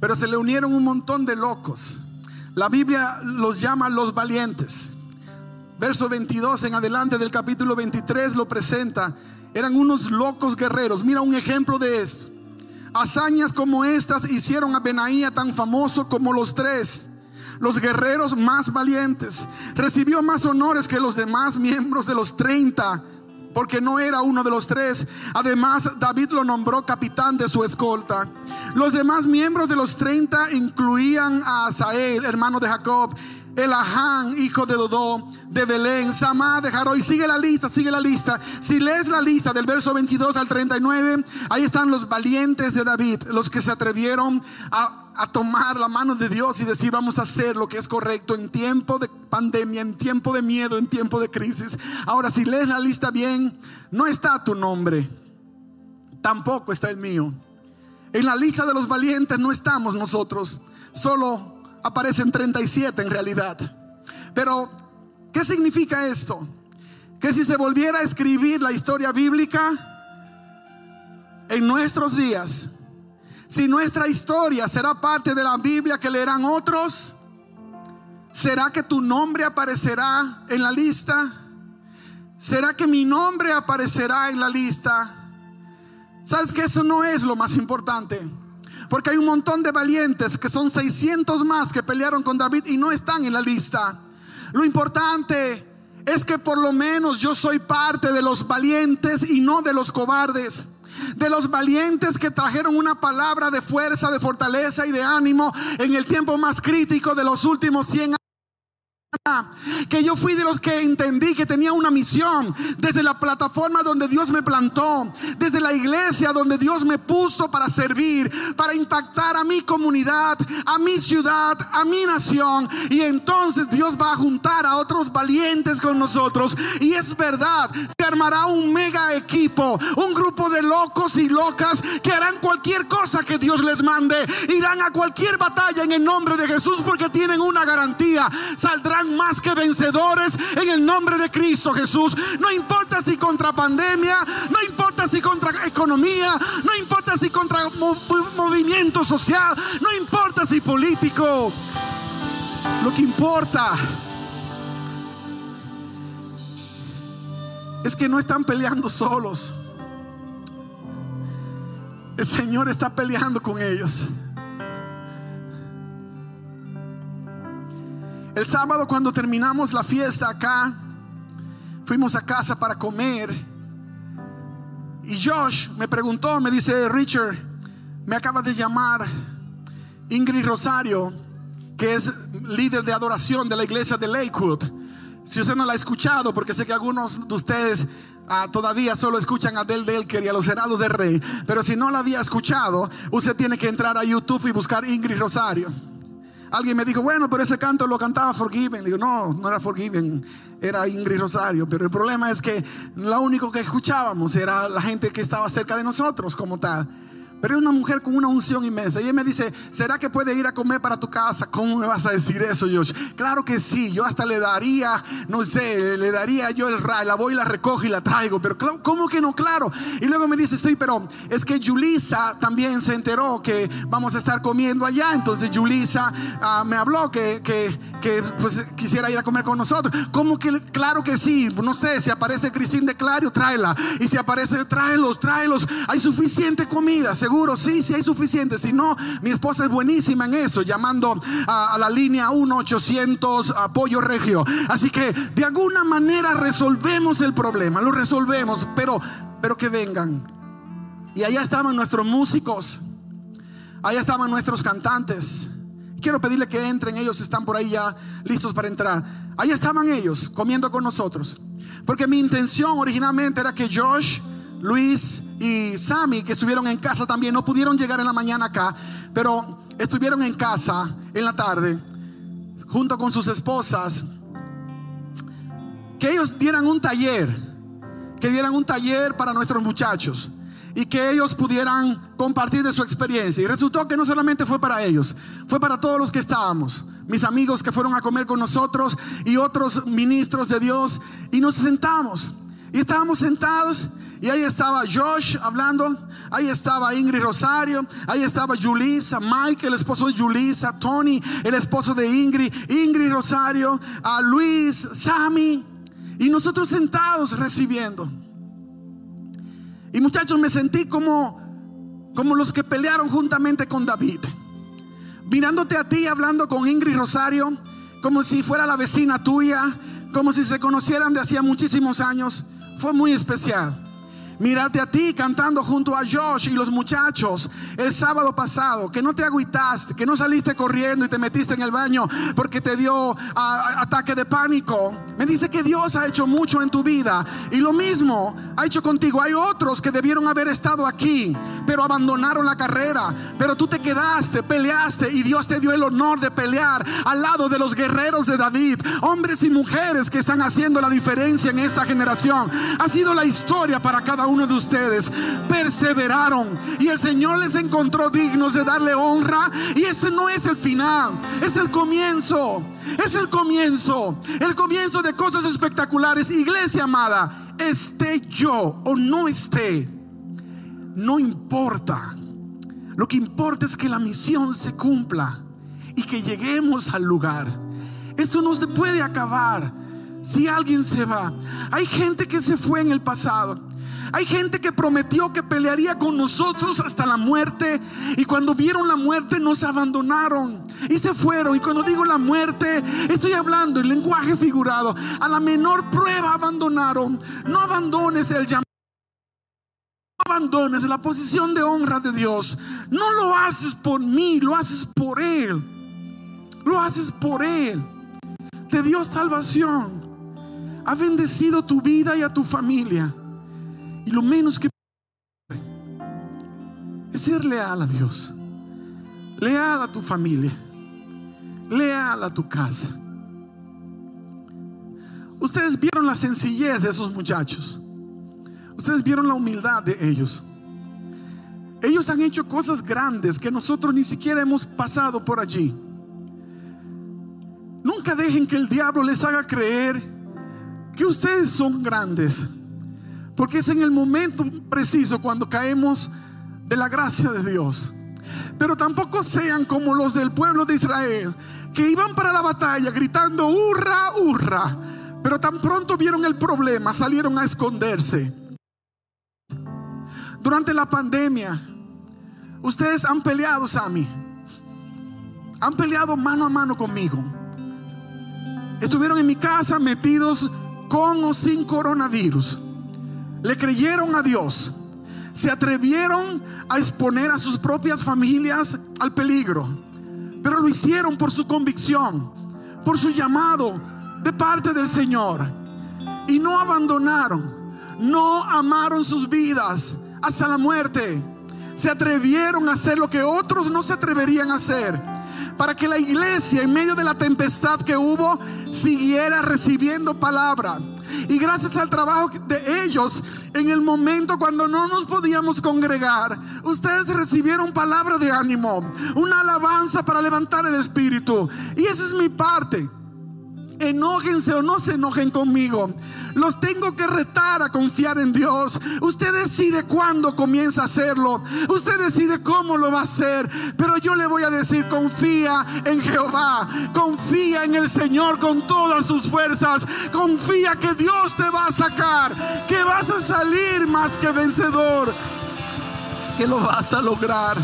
[SPEAKER 2] Pero se le unieron un montón de locos la Biblia los llama los valientes. Verso 22 en adelante del capítulo 23 lo presenta. Eran unos locos guerreros. Mira un ejemplo de esto. Hazañas como estas hicieron a Benaía tan famoso como los tres los guerreros más valientes. Recibió más honores que los demás miembros de los 30 porque no era uno de los tres. Además, David lo nombró capitán de su escolta. Los demás miembros de los 30 incluían a Asael, hermano de Jacob, Elahán, hijo de Dodó, de Belén, Samá de Y Sigue la lista, sigue la lista. Si lees la lista del verso 22 al 39, ahí están los valientes de David, los que se atrevieron a, tomar la mano de Dios y decir vamos a hacer lo que es correcto en tiempo de pandemia, en tiempo de miedo, en tiempo de crisis. Ahora, si lees la lista bien, no está tu nombre, tampoco está el mío. En la lista de los valientes no estamos nosotros, solo aparecen 37 en realidad. Pero, ¿qué significa esto? Que si se volviera a escribir la historia bíblica en nuestros días, si nuestra historia será parte de la Biblia que leerán otros, ¿será que tu nombre aparecerá en la lista? ¿Será que mi nombre aparecerá en la lista? ¿Sabes que eso no es lo más importante? Porque hay un montón de valientes que son 600 más que pelearon con David y no están en la lista. Lo importante es que por lo menos yo soy parte de los valientes y no de los cobardes. De los valientes que trajeron una palabra de fuerza, de fortaleza y de ánimo en el tiempo más crítico de los últimos 100 años que yo fui de los que entendí que tenía una misión desde la plataforma donde Dios me plantó, desde la iglesia donde Dios me puso para servir, para impactar a mi comunidad, a mi ciudad, a mi nación. Y entonces Dios va a juntar a otros valientes con nosotros. Y es verdad, se armará un mega equipo, un grupo de locos y locas que harán cualquier cosa que Dios les mande. Irán a cualquier batalla en el nombre de Jesús porque tienen una garantía. Saldrán más que vencedores en el nombre de Cristo Jesús. No importa si contra pandemia, no importa si contra economía, no importa si contra movimiento social, no importa si político. Lo que importa es que no están peleando solos. El Señor está peleando con ellos. El sábado cuando terminamos la fiesta acá, fuimos a casa para comer. Y Josh me preguntó, me dice, Richard, me acaba de llamar Ingrid Rosario, que es líder de adoración de la iglesia de Lakewood. Si usted no la ha escuchado, porque sé que algunos de ustedes ah, todavía solo escuchan a Del Delker y a los Heraldos de Rey, pero si no la había escuchado, usted tiene que entrar a YouTube y buscar Ingrid Rosario. Alguien me dijo, bueno, pero ese canto lo cantaba Forgiven. digo, no, no era Forgiven, era Ingrid Rosario. Pero el problema es que lo único que escuchábamos era la gente que estaba cerca de nosotros como tal. Pero es una mujer con una unción inmensa. Y ella me dice, ¿será que puede ir a comer para tu casa? ¿Cómo me vas a decir eso, Josh? Claro que sí. Yo hasta le daría, no sé, le daría yo el ray. La voy la recojo y la traigo. Pero ¿cómo que no? Claro. Y luego me dice, sí, pero es que Julisa también se enteró que vamos a estar comiendo allá. Entonces Julisa ah, me habló que, que, pues, quisiera ir a comer con nosotros. ¿Cómo que? Claro que sí. No sé, si aparece Cristín de Clario, tráela. Y si aparece, tráelos, tráelos. Hay suficiente comida seguro, sí, sí hay suficiente. Si no, mi esposa es buenísima en eso, llamando a, la línea 1-800 apoyo regio. Así que de alguna manera resolvemos el problema, lo resolvemos, pero, pero que vengan. Y allá estaban nuestros músicos, allá estaban nuestros cantantes. Quiero pedirle que entren, ellos están por ahí ya listos para entrar. Allá estaban ellos comiendo con nosotros. Porque mi intención originalmente era que Josh Luis y Sammy, que estuvieron en casa también, no pudieron llegar en la mañana acá, pero estuvieron en casa en la tarde, junto con sus esposas, que ellos dieran un taller, que dieran un taller para nuestros muchachos y que ellos pudieran compartir de su experiencia. Y resultó que no solamente fue para ellos, fue para todos los que estábamos, mis amigos que fueron a comer con nosotros y otros ministros de Dios, y nos sentamos. Y estábamos sentados y ahí estaba Josh hablando. Ahí estaba Ingrid Rosario. Ahí estaba Julissa, Mike, el esposo de Julissa, Tony, el esposo de Ingrid, Ingrid Rosario, a Luis, Sammy. Y nosotros sentados recibiendo. Y muchachos, me sentí como, como los que pelearon juntamente con David. Mirándote a ti, hablando con Ingrid Rosario, como si fuera la vecina tuya, como si se conocieran de hacía muchísimos años. Fue muy especial. Mírate a ti cantando junto a Josh y los muchachos el sábado pasado, que no te agüitaste, que no saliste corriendo y te metiste en el baño porque te dio ataque de pánico. Me dice que Dios ha hecho mucho en tu vida y lo mismo ha hecho contigo. Hay otros que debieron haber estado aquí, pero abandonaron la carrera. Pero tú te quedaste, peleaste y Dios te dio el honor de pelear al lado de los guerreros de David, hombres y mujeres que están haciendo la diferencia en esta generación. Ha sido la historia para cada uno de ustedes perseveraron y el Señor les encontró dignos de darle honra. Y ese no es el final, es el comienzo. Es el comienzo, el comienzo de cosas espectaculares. Iglesia amada, esté yo o no esté, no importa. Lo que importa es que la misión se cumpla y que lleguemos al lugar. Esto no se puede acabar si alguien se va. Hay gente que se fue en el pasado. Hay gente que prometió que pelearía con nosotros hasta la muerte y cuando vieron la muerte nos abandonaron y se fueron. Y cuando digo la muerte, estoy hablando en lenguaje figurado. A la menor prueba abandonaron. No abandones el llamado. No abandones la posición de honra de Dios. No lo haces por mí, lo haces por Él. Lo haces por Él. Te dio salvación. Ha bendecido tu vida y a tu familia. Y lo menos que es ser leal a Dios, leal a tu familia, leal a tu casa. Ustedes vieron la sencillez de esos muchachos. Ustedes vieron la humildad de ellos. Ellos han hecho cosas grandes que nosotros ni siquiera hemos pasado por allí. Nunca dejen que el diablo les haga creer que ustedes son grandes. Porque es en el momento preciso cuando caemos de la gracia de Dios. Pero tampoco sean como los del pueblo de Israel, que iban para la batalla gritando, hurra, hurra. Pero tan pronto vieron el problema, salieron a esconderse. Durante la pandemia, ustedes han peleado, Sammy. Han peleado mano a mano conmigo. Estuvieron en mi casa metidos con o sin coronavirus le creyeron a Dios, se atrevieron a exponer a sus propias familias al peligro. pero lo hicieron por su convicción, por su llamado de parte del Señor. Y no abandonaron, no amaron sus vidas hasta la muerte. Se atrevieron a hacer lo que otros no se atreverían a hacer. Para que la iglesia en medio de la tempestad que hubo siguiera recibiendo palabra. Y gracias al trabajo de ellos, en el momento cuando no nos podíamos congregar, ustedes recibieron palabra de ánimo, una alabanza para levantar el espíritu. Y esa es mi parte enójense o no se enojen conmigo. Los tengo que retar a confiar en Dios. Usted decide cuándo comienza a hacerlo. Usted decide cómo lo va a hacer. Pero yo le voy a decir, confía en Jehová. Confía en el Señor con todas sus fuerzas. Confía que Dios te va a sacar. Que vas a salir más que vencedor. Que lo vas a lograr.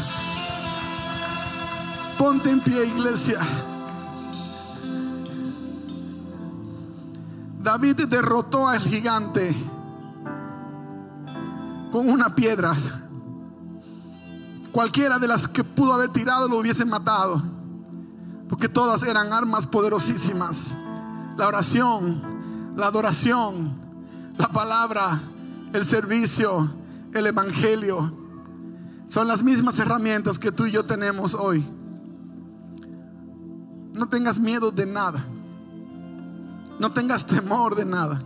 [SPEAKER 2] Ponte en pie, iglesia. David derrotó al gigante con una piedra. Cualquiera de las que pudo haber tirado lo hubiesen matado. Porque todas eran armas poderosísimas. La oración, la adoración, la palabra, el servicio, el evangelio. Son las mismas herramientas que tú y yo tenemos hoy. No tengas miedo de nada. No tengas temor de nada.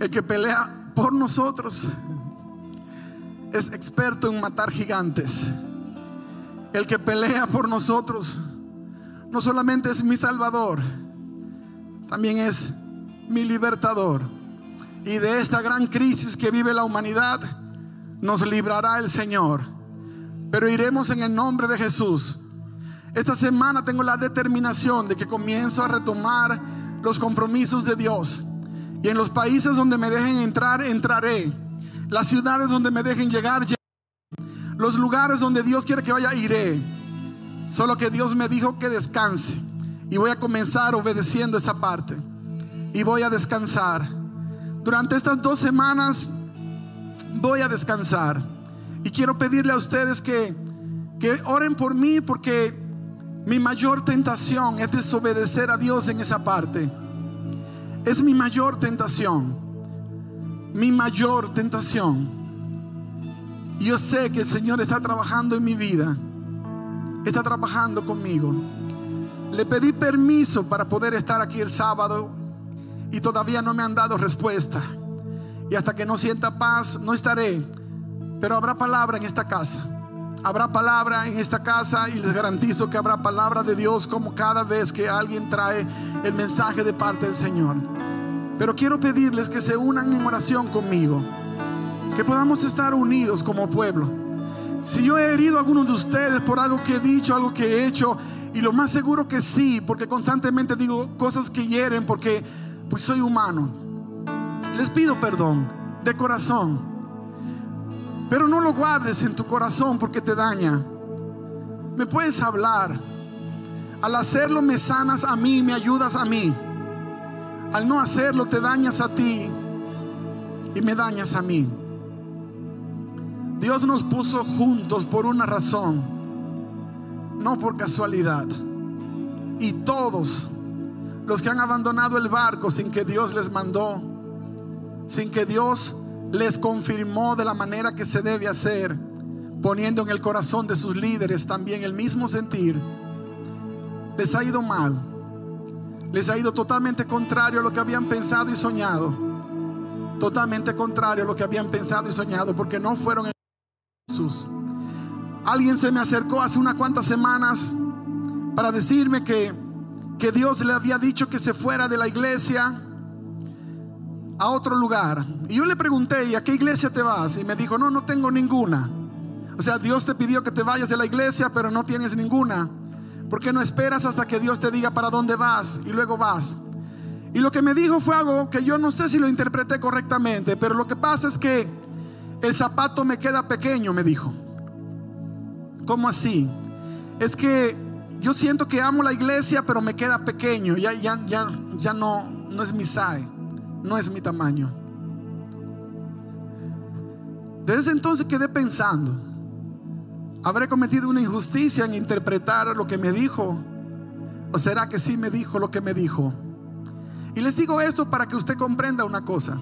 [SPEAKER 2] El que pelea por nosotros es experto en matar gigantes. El que pelea por nosotros no solamente es mi salvador, también es mi libertador. Y de esta gran crisis que vive la humanidad nos librará el Señor. Pero iremos en el nombre de Jesús esta semana tengo la determinación de que comienzo a retomar los compromisos de Dios. Y en los países donde me dejen entrar, entraré. Las ciudades donde me dejen llegar, llegaré. Los lugares donde Dios quiere que vaya, iré. Solo que Dios me dijo que descanse. Y voy a comenzar obedeciendo esa parte. Y voy a descansar. Durante estas dos semanas voy a descansar. Y quiero pedirle a ustedes que, que oren por mí porque mi mayor tentación es desobedecer a Dios en esa parte. Es mi mayor tentación. Mi mayor tentación. Yo sé que el Señor está trabajando en mi vida. Está trabajando conmigo. Le pedí permiso para poder estar aquí el sábado y todavía no me han dado respuesta. Y hasta que no sienta paz, no estaré. Pero habrá palabra en esta casa. Habrá palabra en esta casa y les garantizo que habrá palabra de Dios como cada vez que alguien trae el mensaje de parte del Señor. Pero quiero pedirles que se unan en oración conmigo, que podamos estar unidos como pueblo. Si yo he herido a algunos de ustedes por algo que he dicho, algo que he hecho, y lo más seguro que sí, porque constantemente digo cosas que hieren, porque pues soy humano. Les pido perdón de corazón. Pero no lo guardes en tu corazón porque te daña. Me puedes hablar. Al hacerlo me sanas a mí, me ayudas a mí. Al no hacerlo te dañas a ti y me dañas a mí. Dios nos puso juntos por una razón, no por casualidad. Y todos los que han abandonado el barco sin que Dios les mandó, sin que Dios les confirmó de la manera que se debe hacer, poniendo en el corazón de sus líderes también el mismo sentir, les ha ido mal, les ha ido totalmente contrario a lo que habían pensado y soñado, totalmente contrario a lo que habían pensado y soñado, porque no fueron en Jesús. Alguien se me acercó hace unas cuantas semanas para decirme que, que Dios le había dicho que se fuera de la iglesia a otro lugar. Y yo le pregunté, ¿y a qué iglesia te vas? Y me dijo, no, no tengo ninguna. O sea, Dios te pidió que te vayas de la iglesia, pero no tienes ninguna. ¿Por qué no esperas hasta que Dios te diga para dónde vas y luego vas? Y lo que me dijo fue algo que yo no sé si lo interpreté correctamente, pero lo que pasa es que el zapato me queda pequeño, me dijo. ¿Cómo así? Es que yo siento que amo la iglesia, pero me queda pequeño, ya, ya, ya, ya no, no es mi SAE no es mi tamaño. Desde entonces quedé pensando, ¿Habré cometido una injusticia en interpretar lo que me dijo? ¿O será que sí me dijo lo que me dijo? Y les digo esto para que usted comprenda una cosa.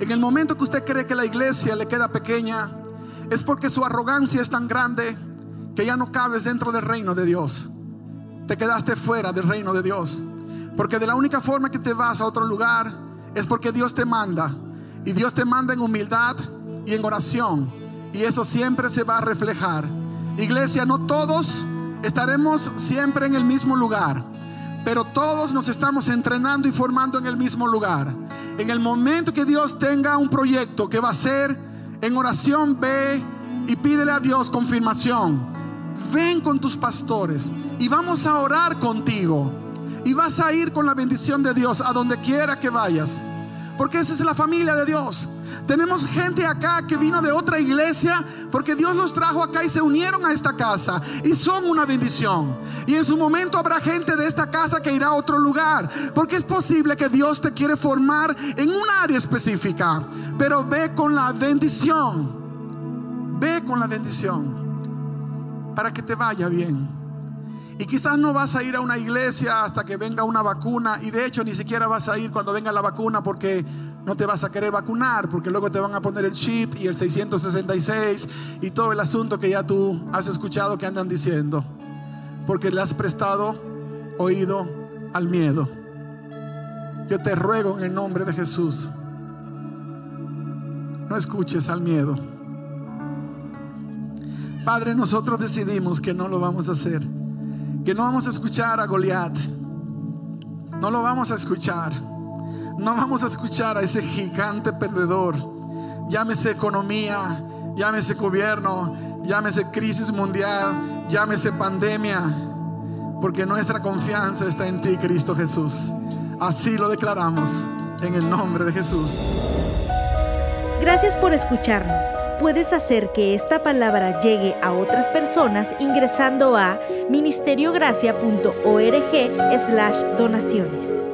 [SPEAKER 2] En el momento que usted cree que la iglesia le queda pequeña, es porque su arrogancia es tan grande que ya no cabes dentro del reino de Dios. Te quedaste fuera del reino de Dios. Porque de la única forma que te vas a otro lugar es porque Dios te manda. Y Dios te manda en humildad y en oración. Y eso siempre se va a reflejar. Iglesia, no todos estaremos siempre en el mismo lugar. Pero todos nos estamos entrenando y formando en el mismo lugar. En el momento que Dios tenga un proyecto que va a ser en oración, ve y pídele a Dios confirmación ven con tus pastores y vamos a orar contigo. Y vas a ir con la bendición de Dios a donde quiera que vayas. Porque esa es la familia de Dios. Tenemos gente acá que vino de otra iglesia porque Dios los trajo acá y se unieron a esta casa y son una bendición. Y en su momento habrá gente de esta casa que irá a otro lugar porque es posible que Dios te quiere formar en un área específica. Pero ve con la bendición. Ve con la bendición para que te vaya bien. Y quizás no vas a ir a una iglesia hasta que venga una vacuna. Y de hecho ni siquiera vas a ir cuando venga la vacuna porque no te vas a querer vacunar. Porque luego te van a poner el chip y el 666 y todo el asunto que ya tú has escuchado que andan diciendo. Porque le has prestado oído al miedo. Yo te ruego en el nombre de Jesús. No escuches al miedo. Padre, nosotros decidimos que no lo vamos a hacer. Que no vamos a escuchar a Goliat. No lo vamos a escuchar. No vamos a escuchar a ese gigante perdedor. Llámese economía, llámese gobierno, llámese crisis mundial, llámese pandemia. Porque nuestra confianza está en ti, Cristo Jesús. Así lo declaramos en el nombre de Jesús.
[SPEAKER 1] Gracias por escucharnos. Puedes hacer que esta palabra llegue a otras personas ingresando a ministeriogracia.org slash donaciones.